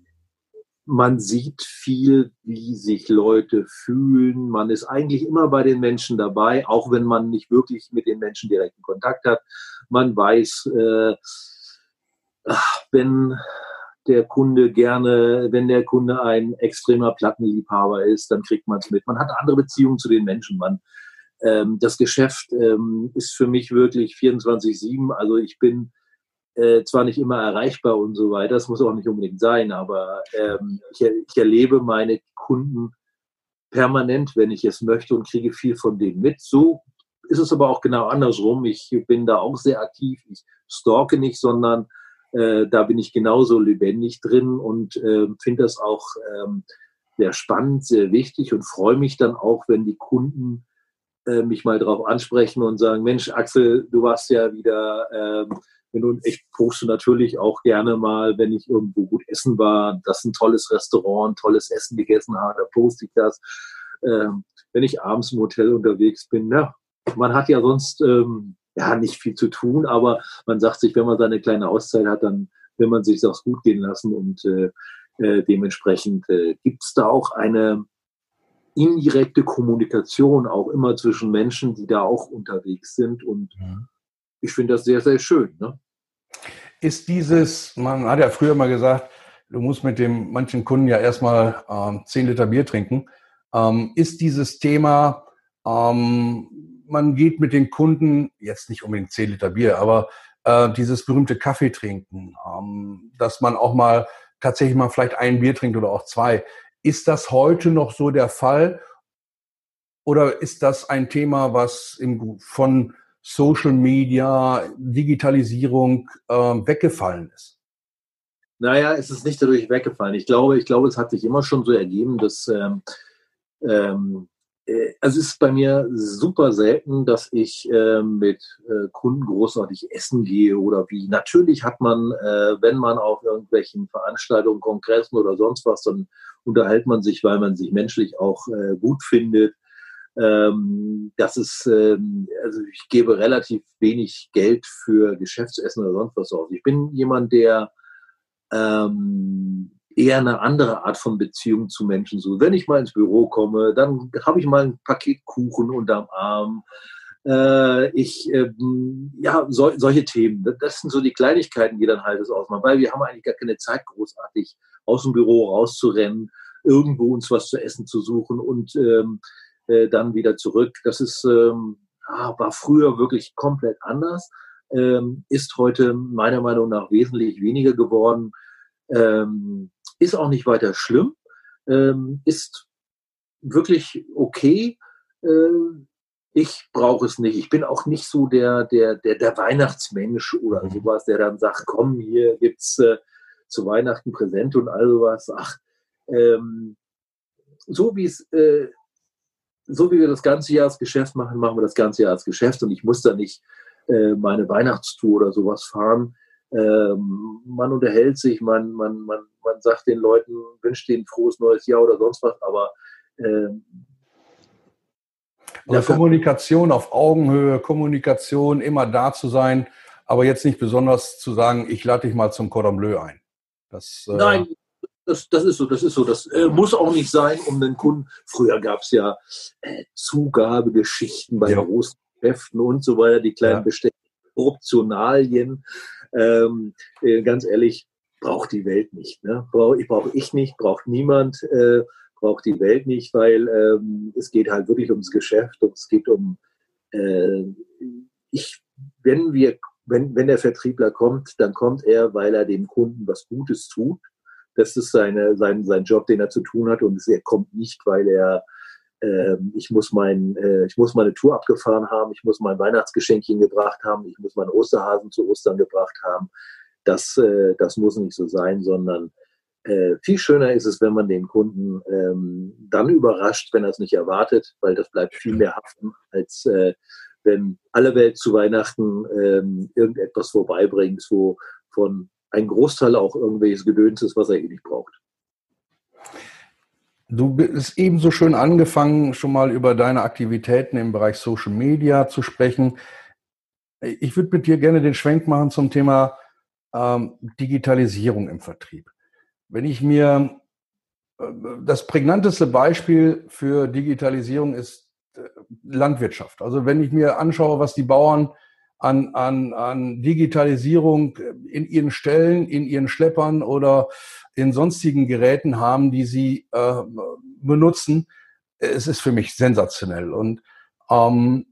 man sieht viel, wie sich Leute fühlen. Man ist eigentlich immer bei den Menschen dabei, auch wenn man nicht wirklich mit den Menschen direkten Kontakt hat. Man weiß, äh, wenn der Kunde gerne, wenn der Kunde ein extremer Plattenliebhaber ist, dann kriegt man es mit. Man hat andere Beziehungen zu den Menschen. Man, ähm, das Geschäft ähm, ist für mich wirklich 24-7. Also ich bin äh, zwar nicht immer erreichbar und so weiter, das muss auch nicht unbedingt sein, aber ähm, ich, ich, erlebe meine Kunden permanent, wenn ich es möchte und kriege viel von denen mit. So ist es aber auch genau andersrum. Ich bin da auch sehr aktiv. Ich stalke nicht, sondern äh, da bin ich genauso lebendig drin und äh, finde das auch ähm, sehr spannend, sehr wichtig und freue mich dann auch, wenn die Kunden äh, mich mal darauf ansprechen und sagen, Mensch, Axel, du warst ja wieder ähm, wenn du, ich poste natürlich auch gerne mal, wenn ich irgendwo gut essen war, das ein tolles Restaurant, tolles Essen gegessen habe, da poste ich das. Ähm, wenn ich abends im Hotel unterwegs bin, ja, man hat ja sonst ähm, ja nicht viel zu tun, aber man sagt sich, wenn man seine kleine Auszeit hat, dann will man sich das gut gehen lassen und äh, äh, dementsprechend äh, gibt es da auch eine indirekte Kommunikation auch immer zwischen Menschen, die da auch unterwegs sind und mhm ich finde das sehr, sehr schön. Ne?
Ist dieses, man hat ja früher mal gesagt, du musst mit dem manchen Kunden ja erstmal ähm, 10 Liter Bier trinken. Ähm, ist dieses Thema, ähm, man geht mit den Kunden, jetzt nicht unbedingt 10 Liter Bier, aber äh, dieses berühmte Kaffee trinken, ähm, dass man auch mal tatsächlich mal vielleicht ein Bier trinkt oder auch zwei. Ist das heute noch so der Fall? Oder ist das ein Thema, was im, von Social Media, Digitalisierung äh, weggefallen ist?
Naja, es ist nicht dadurch weggefallen. Ich glaube, ich glaube, es hat sich immer schon so ergeben, dass ähm, ähm, äh, also es ist bei mir super selten, dass ich äh, mit äh, Kunden großartig essen gehe oder wie. Natürlich hat man, äh, wenn man auf irgendwelchen Veranstaltungen, Kongressen oder sonst was, dann unterhält man sich, weil man sich menschlich auch äh, gut findet. Ähm, das ist, ähm, also ich gebe relativ wenig Geld für Geschäftsessen oder sonst was aus. Ich bin jemand, der ähm, eher eine andere Art von Beziehung zu Menschen sucht. Wenn ich mal ins Büro komme, dann habe ich mal ein Paket Kuchen unterm Arm. Äh, ich, ähm, ja, so, solche Themen. Das sind so die Kleinigkeiten, die dann halt das ausmachen, weil wir haben eigentlich gar keine Zeit, großartig aus dem Büro rauszurennen, irgendwo uns was zu essen zu suchen und ähm, äh, dann wieder zurück. Das ist, ähm, war früher wirklich komplett anders, ähm, ist heute meiner Meinung nach wesentlich weniger geworden, ähm, ist auch nicht weiter schlimm, ähm, ist wirklich okay. Äh, ich brauche es nicht. Ich bin auch nicht so der, der, der, der Weihnachtsmensch oder mhm. sowas, der dann sagt, komm, hier gibt's äh, zu Weihnachten Präsente und all sowas. Ach, ähm, so wie es äh, so wie wir das ganze Jahr als Geschäft machen, machen wir das ganze Jahr als Geschäft und ich muss da nicht äh, meine Weihnachtstour oder sowas fahren. Ähm, man unterhält sich, man, man, man, man sagt den Leuten, wünscht ihnen frohes neues Jahr oder sonst was, aber ähm,
also Kommunikation auf Augenhöhe, Kommunikation immer da zu sein, aber jetzt nicht besonders zu sagen, ich lade dich mal zum Cordon Bleu ein.
Das, äh Nein, das, das ist so, das ist so. Das äh, muss auch nicht sein, um den Kunden. Früher gab es ja äh, Zugabegeschichten bei ja. großen Geschäften und so weiter, die kleinen ja. Bestände, Optionalien. Ähm, äh, ganz ehrlich, braucht die Welt nicht. Ne? Brauche ich, brauch ich nicht, braucht niemand, äh, braucht die Welt nicht, weil ähm, es geht halt wirklich ums Geschäft und es geht um, äh, ich, wenn wir, wenn, wenn der Vertriebler kommt, dann kommt er, weil er dem Kunden was Gutes tut das ist seine, sein, sein Job, den er zu tun hat. Und er kommt nicht, weil er, äh, ich, muss mein, äh, ich muss meine Tour abgefahren haben, ich muss mein Weihnachtsgeschenkchen gebracht haben, ich muss meinen Osterhasen zu Ostern gebracht haben. Das, äh, das muss nicht so sein, sondern äh, viel schöner ist es, wenn man den Kunden ähm, dann überrascht, wenn er es nicht erwartet, weil das bleibt viel mehr haften, als äh, wenn alle Welt zu Weihnachten ähm, irgendetwas vorbeibringt, wo von ein Großteil auch irgendwelches Gedöns ist, was er eh nicht braucht.
Du bist ebenso schön angefangen, schon mal über deine Aktivitäten im Bereich Social Media zu sprechen. Ich würde mit dir gerne den Schwenk machen zum Thema ähm, Digitalisierung im Vertrieb. Wenn ich mir äh, das prägnanteste Beispiel für Digitalisierung ist äh, Landwirtschaft. Also wenn ich mir anschaue, was die Bauern an, an, an Digitalisierung in ihren Stellen, in ihren Schleppern oder in sonstigen Geräten haben, die sie äh, benutzen, es ist für mich sensationell. Und ähm,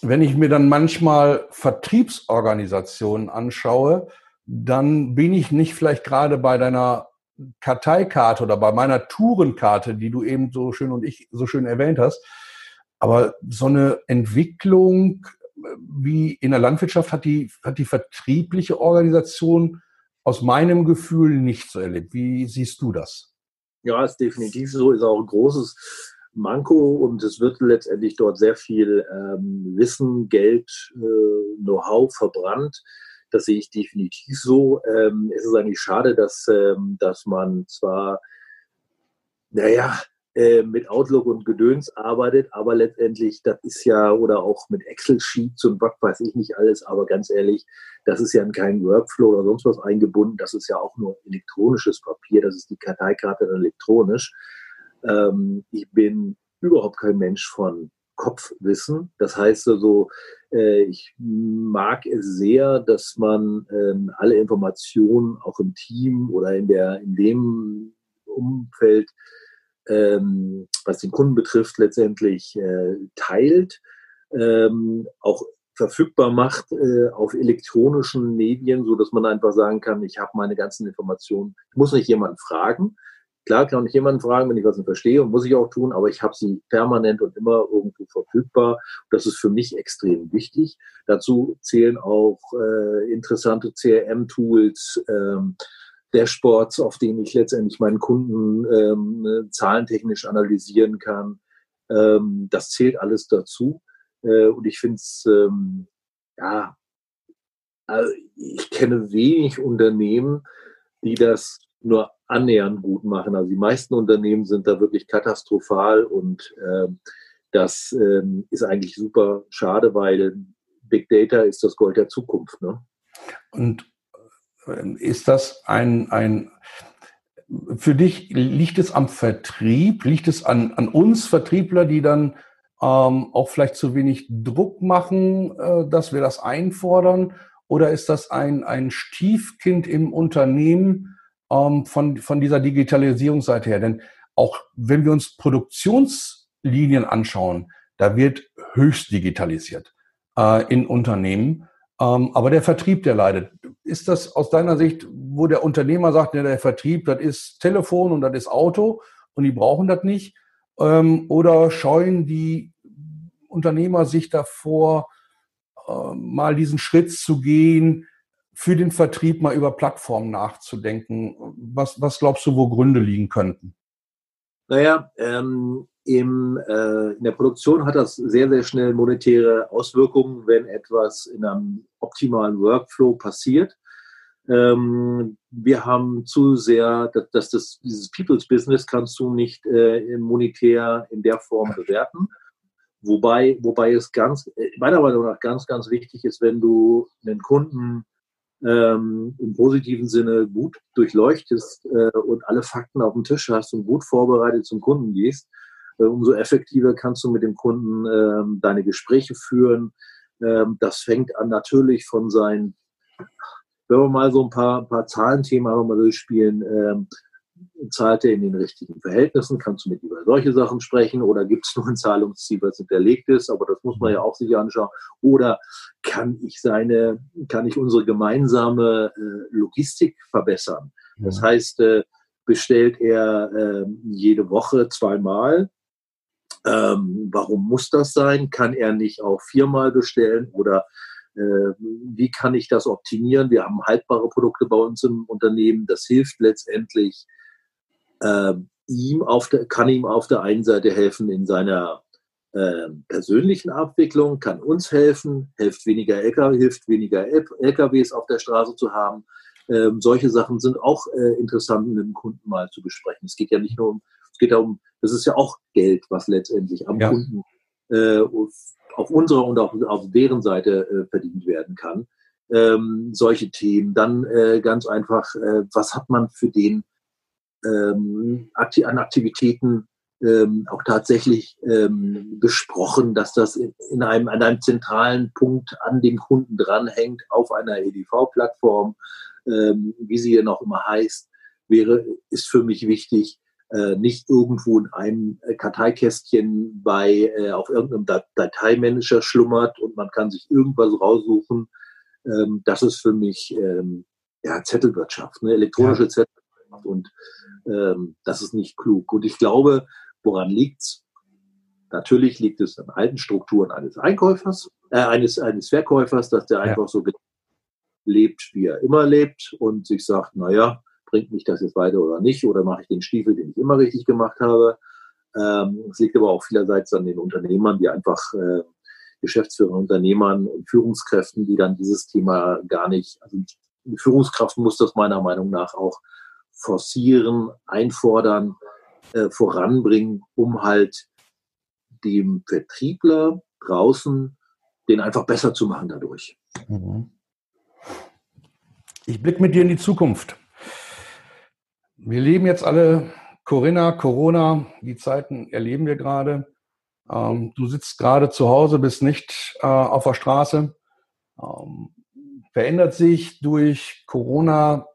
wenn ich mir dann manchmal Vertriebsorganisationen anschaue, dann bin ich nicht vielleicht gerade bei deiner Karteikarte oder bei meiner Tourenkarte, die du eben so schön und ich so schön erwähnt hast. Aber so eine Entwicklung wie in der Landwirtschaft hat die, hat die vertriebliche Organisation aus meinem Gefühl nicht so erlebt. Wie siehst du das?
Ja, ist definitiv so, ist auch ein großes Manko und es wird letztendlich dort sehr viel ähm, Wissen, Geld, äh, Know-how verbrannt. Das sehe ich definitiv so. Ähm, es ist eigentlich schade, dass, ähm, dass man zwar, naja, äh, mit Outlook und Gedöns arbeitet, aber letztendlich, das ist ja, oder auch mit Excel-Sheets und was weiß ich nicht alles, aber ganz ehrlich, das ist ja in keinen Workflow oder sonst was eingebunden, das ist ja auch nur elektronisches Papier, das ist die Karteikarte elektronisch. Ähm, ich bin überhaupt kein Mensch von Kopfwissen. Das heißt also, äh, ich mag es sehr, dass man ähm, alle Informationen auch im Team oder in der in dem Umfeld ähm, was den Kunden betrifft, letztendlich äh, teilt, ähm, auch verfügbar macht äh, auf elektronischen Medien, so dass man einfach sagen kann, ich habe meine ganzen Informationen. Ich muss nicht jemanden fragen. Klar kann ich jemanden fragen, wenn ich was nicht verstehe und muss ich auch tun, aber ich habe sie permanent und immer irgendwo verfügbar. Das ist für mich extrem wichtig. Dazu zählen auch äh, interessante CRM-Tools, ähm, Dashboards, auf denen ich letztendlich meinen Kunden ähm, zahlentechnisch analysieren kann. Ähm, das zählt alles dazu. Äh, und ich finde es, ähm, ja, also ich kenne wenig Unternehmen, die das nur annähernd gut machen. Also die meisten Unternehmen sind da wirklich katastrophal und äh, das äh, ist eigentlich super schade, weil Big Data ist das Gold der Zukunft. Ne?
Und ist das ein, ein, für dich liegt es am Vertrieb, liegt es an, an uns Vertriebler, die dann ähm, auch vielleicht zu wenig Druck machen, äh, dass wir das einfordern? Oder ist das ein, ein Stiefkind im Unternehmen ähm, von, von dieser Digitalisierungsseite her? Denn auch wenn wir uns Produktionslinien anschauen, da wird höchst digitalisiert äh, in Unternehmen. Ähm, aber der Vertrieb, der leidet. Ist das aus deiner Sicht, wo der Unternehmer sagt, ja, der Vertrieb, das ist Telefon und das ist Auto und die brauchen das nicht? Ähm, oder scheuen die Unternehmer sich davor, äh, mal diesen Schritt zu gehen, für den Vertrieb mal über Plattformen nachzudenken? Was, was glaubst du, wo Gründe liegen könnten?
Naja, ähm, im, äh, in der Produktion hat das sehr, sehr schnell monetäre Auswirkungen, wenn etwas in einem optimalen Workflow passiert. Ähm, wir haben zu sehr, dass, dass das, dieses People's Business kannst du nicht äh, monetär in der Form bewerten. Wobei, wobei es ganz, äh, meiner Meinung nach ganz, ganz wichtig ist, wenn du einen Kunden ähm, im positiven Sinne gut durchleuchtest äh, und alle Fakten auf dem Tisch hast und gut vorbereitet zum Kunden gehst, äh, umso effektiver kannst du mit dem Kunden ähm, deine Gespräche führen. Ähm, das fängt an natürlich von seinen, wenn wir mal so ein paar, paar Zahlenthemen mal durchspielen, ähm, zahlt er in den richtigen Verhältnissen? Kannst du mit über solche Sachen sprechen? Oder gibt es nur ein Zahlungsziel, was hinterlegt ist? Aber das muss man ja auch sich anschauen. Oder kann ich seine, kann ich unsere gemeinsame äh, Logistik verbessern? Das heißt, äh, bestellt er äh, jede Woche zweimal ähm, warum muss das sein? Kann er nicht auch viermal bestellen oder äh, wie kann ich das optimieren? Wir haben haltbare Produkte bei uns im Unternehmen. Das hilft letztendlich äh, ihm auf der, kann ihm auf der einen Seite helfen in seiner äh, persönlichen Abwicklung, kann uns helfen, hilft weniger LKW, hilft weniger LKWs auf der Straße zu haben. Ähm, solche Sachen sind auch äh, interessant mit dem Kunden mal zu besprechen. Es geht ja nicht nur um, es geht darum, das ist ja auch Geld, was letztendlich am ja. Kunden äh, auf unserer und auch auf deren Seite äh, verdient werden kann. Ähm, solche Themen. Dann äh, ganz einfach, äh, was hat man für den ähm, an Aktivitäten ähm, auch tatsächlich ähm, besprochen, dass das in, in, einem, an einem zentralen Punkt an dem Kunden dranhängt auf einer EDV-Plattform, ähm, wie sie ja noch immer heißt, wäre, ist für mich wichtig, äh, nicht irgendwo in einem Karteikästchen bei äh, auf irgendeinem Dat Dateimanager schlummert und man kann sich irgendwas raussuchen. Ähm, das ist für mich ähm, ja, Zettelwirtschaft, ne? elektronische ja. Zettelwirtschaft und ähm, das ist nicht klug. Und ich glaube, Woran liegt's? Natürlich liegt es an alten Strukturen eines Einkäufers, äh, eines, eines Verkäufers, dass der einfach ja. so lebt, wie er immer lebt und sich sagt, naja, bringt mich das jetzt weiter oder nicht, oder mache ich den Stiefel, den ich immer richtig gemacht habe. Ähm, es liegt aber auch vielerseits an den Unternehmern, die einfach äh, Geschäftsführer, Unternehmern und Führungskräften, die dann dieses Thema gar nicht, also eine Führungskraft muss das meiner Meinung nach auch forcieren, einfordern, äh, voranbringen, um halt dem Vertriebler draußen den einfach besser zu machen dadurch. Mhm.
Ich blicke mit dir in die Zukunft. Wir leben jetzt alle Corinna, Corona, die Zeiten erleben wir gerade. Ähm, du sitzt gerade zu Hause, bist nicht äh, auf der Straße. Ähm, verändert sich durch Corona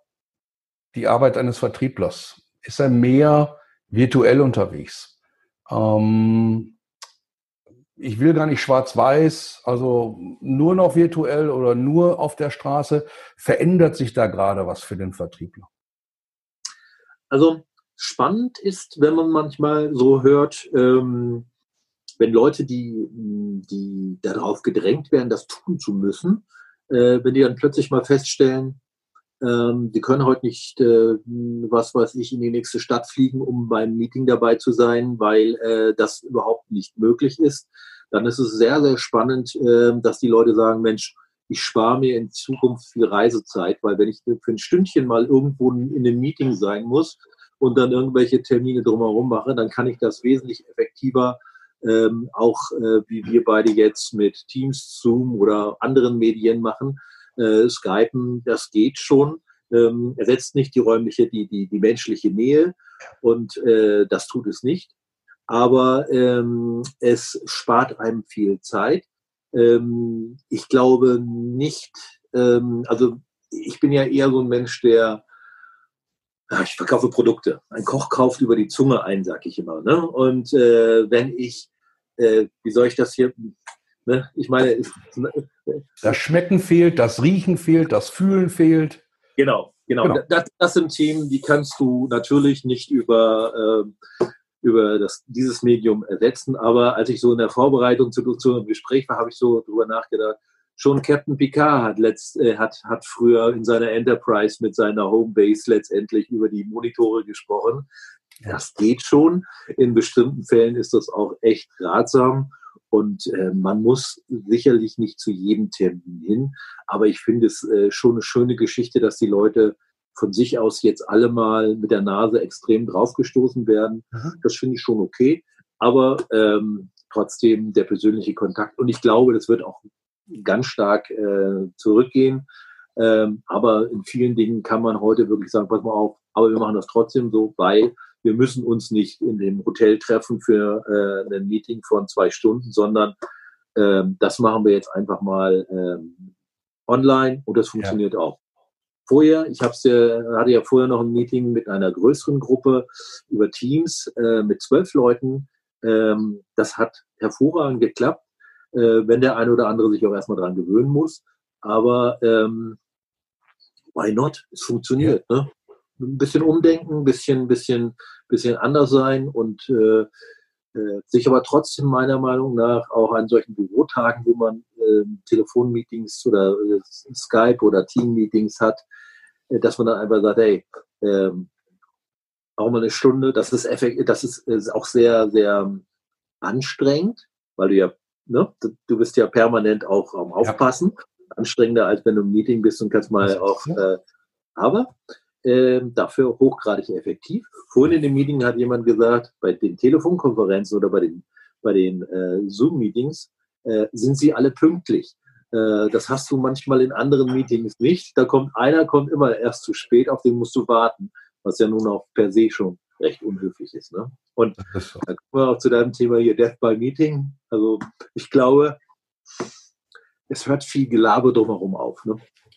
die Arbeit eines Vertrieblers? Ist er mehr virtuell unterwegs. Ähm, ich will gar nicht schwarz-weiß, also nur noch virtuell oder nur auf der Straße. Verändert sich da gerade was für den Vertriebler?
Also spannend ist, wenn man manchmal so hört, ähm, wenn Leute, die, die darauf gedrängt werden, das tun zu müssen, äh, wenn die dann plötzlich mal feststellen, ähm, die können heute nicht, äh, was weiß ich, in die nächste Stadt fliegen, um beim Meeting dabei zu sein, weil äh, das überhaupt nicht möglich ist. Dann ist es sehr, sehr spannend, äh, dass die Leute sagen, Mensch, ich spare mir in Zukunft viel Reisezeit, weil wenn ich für ein Stündchen mal irgendwo in einem Meeting sein muss und dann irgendwelche Termine drumherum mache, dann kann ich das wesentlich effektiver ähm, auch äh, wie wir beide jetzt mit Teams, Zoom oder anderen Medien machen, äh, Skypen, das geht schon. Ähm, ersetzt nicht die räumliche, die, die, die menschliche Nähe und äh, das tut es nicht. Aber ähm, es spart einem viel Zeit. Ähm, ich glaube nicht, ähm, also ich bin ja eher so ein Mensch, der ich verkaufe Produkte. Ein Koch kauft über die Zunge ein, sag ich immer. Ne? Und äh, wenn ich, äh, wie soll ich das hier, Ne? Ich meine,
das Schmecken fehlt, das Riechen fehlt, das Fühlen fehlt.
Genau, genau. genau. Das, das, sind Themen, die kannst du natürlich nicht über, äh, über das, dieses Medium ersetzen. Aber als ich so in der Vorbereitung zu, zu einem Gespräch war, habe ich so drüber nachgedacht. Schon Captain Picard hat, letzt, äh, hat, hat früher in seiner Enterprise mit seiner Homebase letztendlich über die Monitore gesprochen. Das geht schon. In bestimmten Fällen ist das auch echt ratsam. Und äh, man muss sicherlich nicht zu jedem Termin hin, aber ich finde es äh, schon eine schöne Geschichte, dass die Leute von sich aus jetzt alle mal mit der Nase extrem draufgestoßen werden. Mhm. Das finde ich schon okay, aber ähm, trotzdem der persönliche Kontakt. Und ich glaube, das wird auch ganz stark äh, zurückgehen. Ähm, aber in vielen Dingen kann man heute wirklich sagen, pass mal auf, aber wir machen das trotzdem so, weil wir müssen uns nicht in dem Hotel treffen für äh, ein Meeting von zwei Stunden, sondern ähm, das machen wir jetzt einfach mal ähm, online und das funktioniert ja. auch. Vorher, ich hab's ja, hatte ja vorher noch ein Meeting mit einer größeren Gruppe über Teams äh, mit zwölf Leuten. Ähm, das hat hervorragend geklappt, äh, wenn der eine oder andere sich auch erstmal dran gewöhnen muss. Aber ähm, why not? Es funktioniert. Ja. Ne? Ein bisschen umdenken, ein bisschen, bisschen, bisschen anders sein und äh, äh, sich aber trotzdem meiner Meinung nach auch an solchen Bürotagen, wo man äh, Telefonmeetings oder äh, Skype oder Teammeetings hat, äh, dass man dann einfach sagt, hey, äh, auch mal eine Stunde, das ist, effekt, das ist, ist auch sehr, sehr anstrengend, weil du ja, ne, du bist ja permanent auch am Aufpassen, ja. anstrengender als wenn du im Meeting bist und kannst mal auch, äh, aber äh, dafür hochgradig effektiv. Vorhin in dem Meeting hat jemand gesagt, bei den Telefonkonferenzen oder bei den, bei den äh, Zoom-Meetings äh, sind sie alle pünktlich. Äh, das hast du manchmal in anderen Meetings nicht. Da kommt einer, kommt immer erst zu spät, auf den musst du warten, was ja nun auch per se schon recht unhöflich ist. Ne? Und so. dann kommen wir auch zu deinem Thema hier, Death by Meeting. Also ich glaube, es hört viel Gelaber drumherum auf. Ne?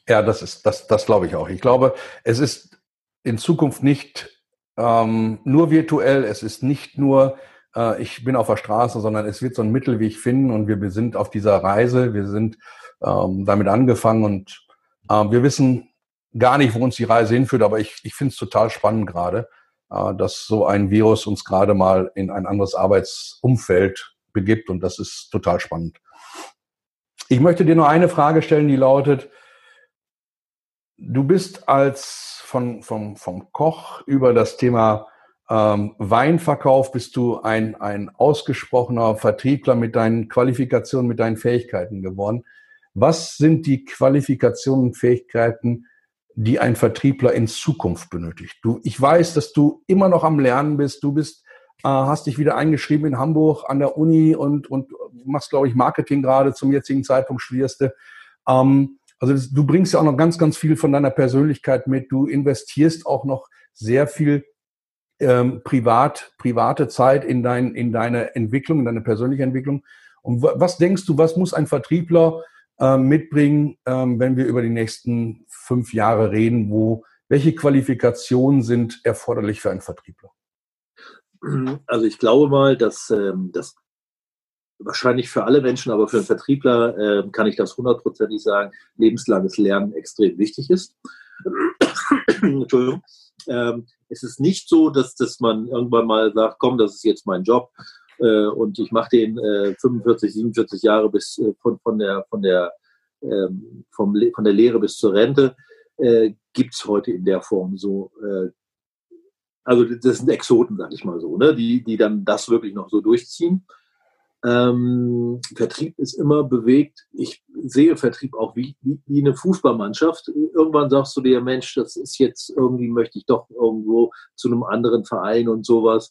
Ja, das ist, das, das glaube ich auch. Ich glaube, es ist in Zukunft nicht ähm, nur virtuell, es ist nicht nur, äh, ich bin auf der Straße, sondern es wird so ein Mittelweg finden und wir, wir sind auf dieser Reise, wir sind ähm, damit angefangen und äh, wir wissen gar nicht, wo uns die Reise hinführt, aber ich, ich finde es total spannend gerade, äh, dass so ein Virus uns gerade mal in ein anderes Arbeitsumfeld begibt und das ist total spannend. Ich möchte dir nur eine Frage stellen, die lautet, du bist als von, vom, vom Koch über das Thema ähm, Weinverkauf bist du ein, ein ausgesprochener Vertriebler mit deinen Qualifikationen, mit deinen Fähigkeiten geworden. Was sind die Qualifikationen und Fähigkeiten, die ein Vertriebler in Zukunft benötigt? Du, ich weiß, dass du immer noch am Lernen bist. Du bist, äh, hast dich wieder eingeschrieben in Hamburg an der Uni und, und machst, glaube ich, Marketing gerade zum jetzigen Zeitpunkt studierst. Ähm, also das, du bringst ja auch noch ganz, ganz viel von deiner Persönlichkeit mit. Du investierst auch noch sehr viel ähm, privat, private Zeit in, dein, in deine Entwicklung, in deine persönliche Entwicklung. Und was denkst du, was muss ein Vertriebler ähm, mitbringen, ähm, wenn wir über die nächsten fünf Jahre reden, wo welche Qualifikationen sind erforderlich für einen Vertriebler?
Also ich glaube mal, dass ähm, das wahrscheinlich für alle Menschen, aber für einen Vertriebler äh, kann ich das hundertprozentig sagen, lebenslanges Lernen extrem wichtig ist. Entschuldigung. Ähm, es ist nicht so, dass, dass man irgendwann mal sagt, komm, das ist jetzt mein Job, äh, und ich mache den äh, 45, 47 Jahre bis äh, von, von der von der ähm, vom, von der Lehre bis zur Rente äh, gibt es heute in der Form so. Äh, also das sind Exoten, sag ich mal so, ne? die, die dann das wirklich noch so durchziehen. Ähm, Vertrieb ist immer bewegt. Ich sehe Vertrieb auch wie, wie, wie, eine Fußballmannschaft. Irgendwann sagst du dir, Mensch, das ist jetzt irgendwie, möchte ich doch irgendwo zu einem anderen Verein und sowas.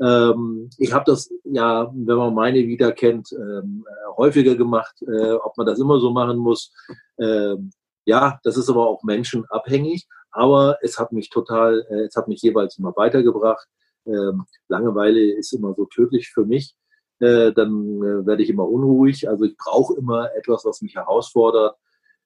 Ähm, ich habe das ja, wenn man meine wieder kennt, ähm, äh, häufiger gemacht. Äh, ob man das immer so machen muss, ähm, ja, das ist aber auch menschenabhängig. Aber es hat mich total, äh, es hat mich jeweils immer weitergebracht. Ähm, Langeweile ist immer so tödlich für mich. Äh, dann äh, werde ich immer unruhig. Also ich brauche immer etwas, was mich herausfordert.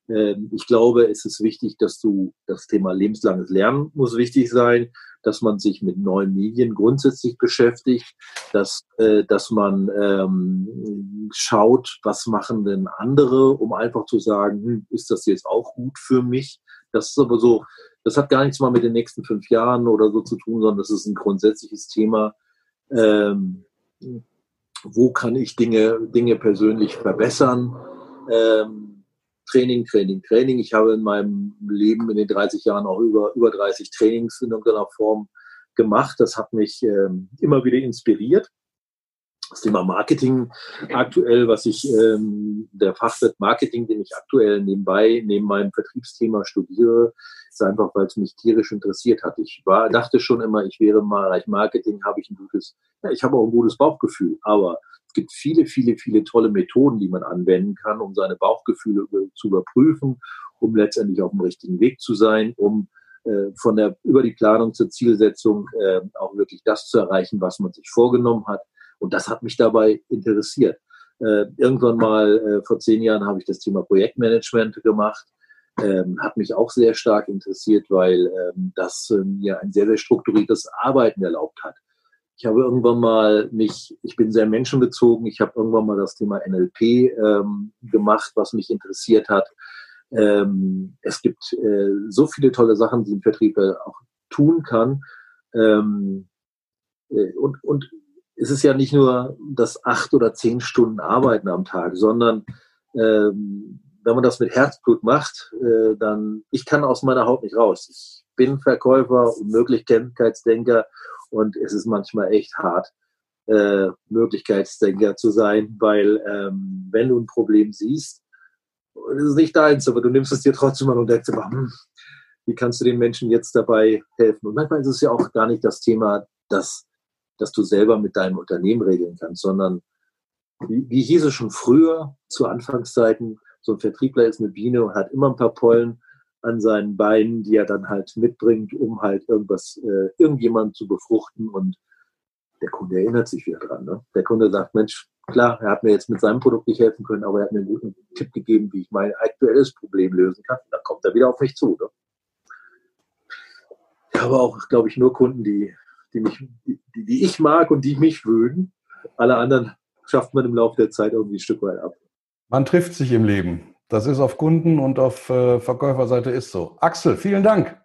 Ähm, ich glaube, es ist wichtig, dass du das Thema lebenslanges Lernen muss wichtig sein dass man sich mit neuen Medien grundsätzlich beschäftigt, dass, äh, dass man ähm, schaut, was machen denn andere, um einfach zu sagen, hm, ist das jetzt auch gut für mich? Das ist aber so, das hat gar nichts mal mit den nächsten fünf Jahren oder so zu tun, sondern das ist ein grundsätzliches Thema. Ähm, wo kann ich Dinge, Dinge persönlich verbessern? Ähm, Training, Training, Training. Ich habe in meinem Leben in den 30 Jahren auch über, über 30 Trainings in irgendeiner Form gemacht. Das hat mich ähm, immer wieder inspiriert. Das Thema Marketing aktuell, was ich, ähm, der Fachwirt Marketing, den ich aktuell nebenbei, neben meinem Vertriebsthema studiere, ist einfach, weil es mich tierisch interessiert hat. Ich war, dachte schon immer, ich wäre mal Bereich Marketing, habe ich ein gutes, ja, ich habe auch ein gutes Bauchgefühl, aber gibt viele, viele, viele tolle Methoden, die man anwenden kann, um seine Bauchgefühle zu überprüfen, um letztendlich auf dem richtigen Weg zu sein, um äh, von der über die Planung zur Zielsetzung äh, auch wirklich das zu erreichen, was man sich vorgenommen hat. Und das hat mich dabei interessiert. Äh, irgendwann mal äh, vor zehn Jahren habe ich das Thema Projektmanagement gemacht. Ähm, hat mich auch sehr stark interessiert, weil ähm, das äh, mir ein sehr, sehr strukturiertes Arbeiten erlaubt hat. Ich habe irgendwann mal mich, ich bin sehr menschenbezogen, ich habe irgendwann mal das Thema NLP ähm, gemacht, was mich interessiert hat. Ähm, es gibt äh, so viele tolle Sachen, die ein Vertrieb auch tun kann. Ähm, äh, und, und es ist ja nicht nur das acht oder zehn Stunden Arbeiten am Tag, sondern ähm, wenn man das mit Herzblut macht, äh, dann, ich kann aus meiner Haut nicht raus. Ich bin Verkäufer und Möglichkeitsdenker und es ist manchmal echt hart. äh, Möglichkeitsdenker zu sein, weil ähm, wenn du ein Problem siehst, es ist nicht deins, aber du nimmst es dir trotzdem an und denkst immer, hm, wie kannst du den Menschen jetzt dabei helfen? Und manchmal ist es ja auch gar nicht das Thema, dass, dass du selber mit deinem Unternehmen regeln kannst, sondern wie, hieß es schon früher, zu Anfangszeiten, so ein Vertriebler ist eine Biene und hat immer ein paar Pollen an seinen Beinen, die er dann halt mitbringt, um halt irgendwas, äh, irgendjemand zu befruchten und der Kunde erinnert sich wieder dran. Ne? Der Kunde sagt, Mensch, klar, er hat mir jetzt mit seinem Produkt nicht helfen können, aber er hat mir einen guten Tipp gegeben, wie ich mein aktuelles Problem lösen kann. Dann kommt er wieder auf mich zu. Ne? Ich habe auch, glaube ich, nur Kunden, die, die, mich, die, die ich mag und die mich mögen. Alle anderen schafft man im Laufe der Zeit irgendwie ein Stück weit ab.
Man trifft sich im Leben. Das ist auf Kunden- und auf äh, Verkäuferseite ist so. Axel, vielen Dank.